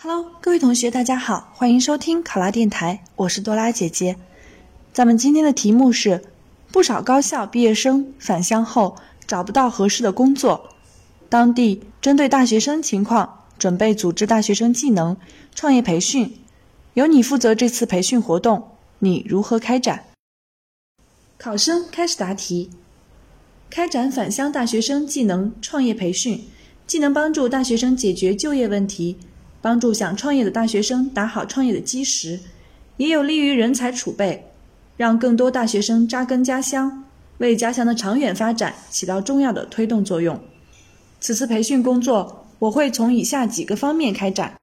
Hello，各位同学，大家好，欢迎收听考拉电台，我是多拉姐姐。咱们今天的题目是：不少高校毕业生返乡后找不到合适的工作，当地针对大学生情况，准备组织大学生技能创业培训，由你负责这次培训活动，你如何开展？考生开始答题。开展返乡大学生技能创业培训，既能帮助大学生解决就业问题。帮助想创业的大学生打好创业的基石，也有利于人才储备，让更多大学生扎根家乡，为家乡的长远发展起到重要的推动作用。此次培训工作，我会从以下几个方面开展：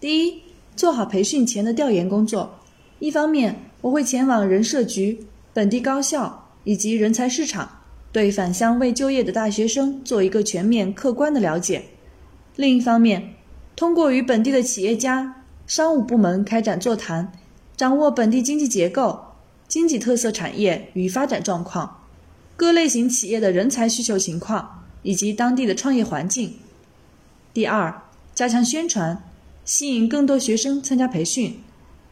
第一，做好培训前的调研工作。一方面，我会前往人社局、本地高校以及人才市场，对返乡未就业的大学生做一个全面客观的了解；另一方面，通过与本地的企业家、商务部门开展座谈，掌握本地经济结构、经济特色产业与发展状况、各类型企业的人才需求情况以及当地的创业环境。第二，加强宣传，吸引更多学生参加培训。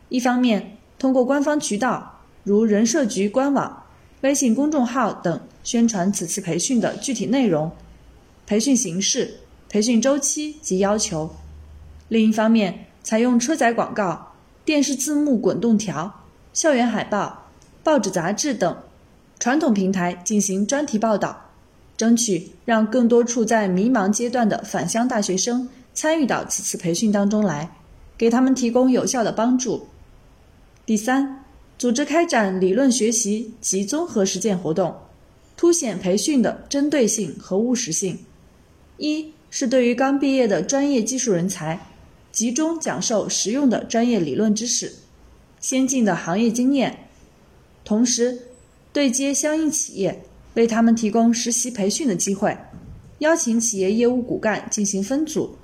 一方面，通过官方渠道如人社局官网、微信公众号等宣传此次培训的具体内容、培训形式、培训周期及要求。另一方面，采用车载广告、电视字幕滚动条、校园海报、报纸杂志等传统平台进行专题报道，争取让更多处在迷茫阶段的返乡大学生参与到此次培训当中来，给他们提供有效的帮助。第三，组织开展理论学习及综合实践活动，凸显培训的针对性和务实性。一是对于刚毕业的专业技术人才。集中讲授实用的专业理论知识、先进的行业经验，同时对接相应企业，为他们提供实习培训的机会，邀请企业业务骨干进行分组，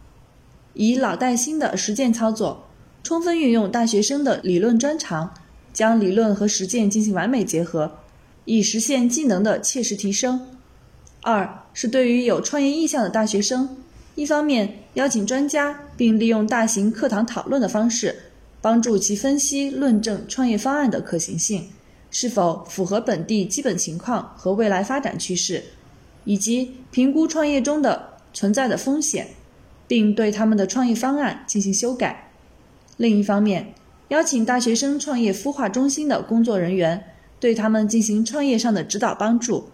以老带新的实践操作，充分运用大学生的理论专长，将理论和实践进行完美结合，以实现技能的切实提升。二是对于有创业意向的大学生。一方面邀请专家，并利用大型课堂讨论的方式，帮助其分析论证创业方案的可行性，是否符合本地基本情况和未来发展趋势，以及评估创业中的存在的风险，并对他们的创业方案进行修改。另一方面，邀请大学生创业孵化中心的工作人员，对他们进行创业上的指导帮助，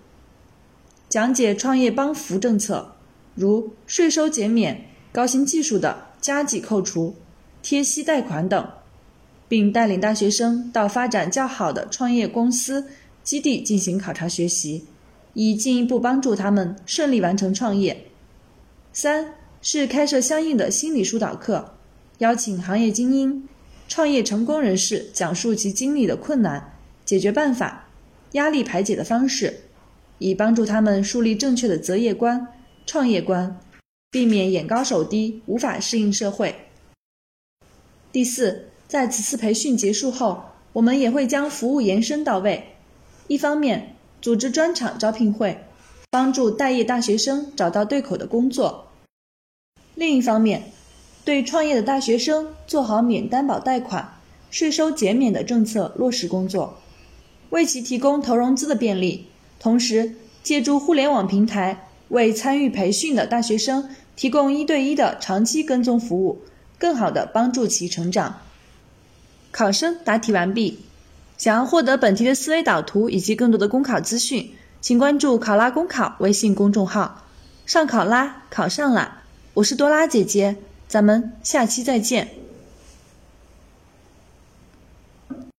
讲解创业帮扶政策。如税收减免、高新技术的加计扣除、贴息贷款等，并带领大学生到发展较好的创业公司基地进行考察学习，以进一步帮助他们顺利完成创业。三是开设相应的心理疏导课，邀请行业精英、创业成功人士讲述其经历的困难、解决办法、压力排解的方式，以帮助他们树立正确的择业观。创业观，避免眼高手低，无法适应社会。第四，在此次培训结束后，我们也会将服务延伸到位。一方面，组织专场招聘会，帮助待业大学生找到对口的工作；另一方面，对创业的大学生做好免担保贷款、税收减免的政策落实工作，为其提供投融资的便利，同时借助互联网平台。为参与培训的大学生提供一对一的长期跟踪服务，更好地帮助其成长。考生答题完毕。想要获得本题的思维导图以及更多的公考资讯，请关注“考拉公考”微信公众号。上考拉，考上啦！我是多拉姐姐，咱们下期再见。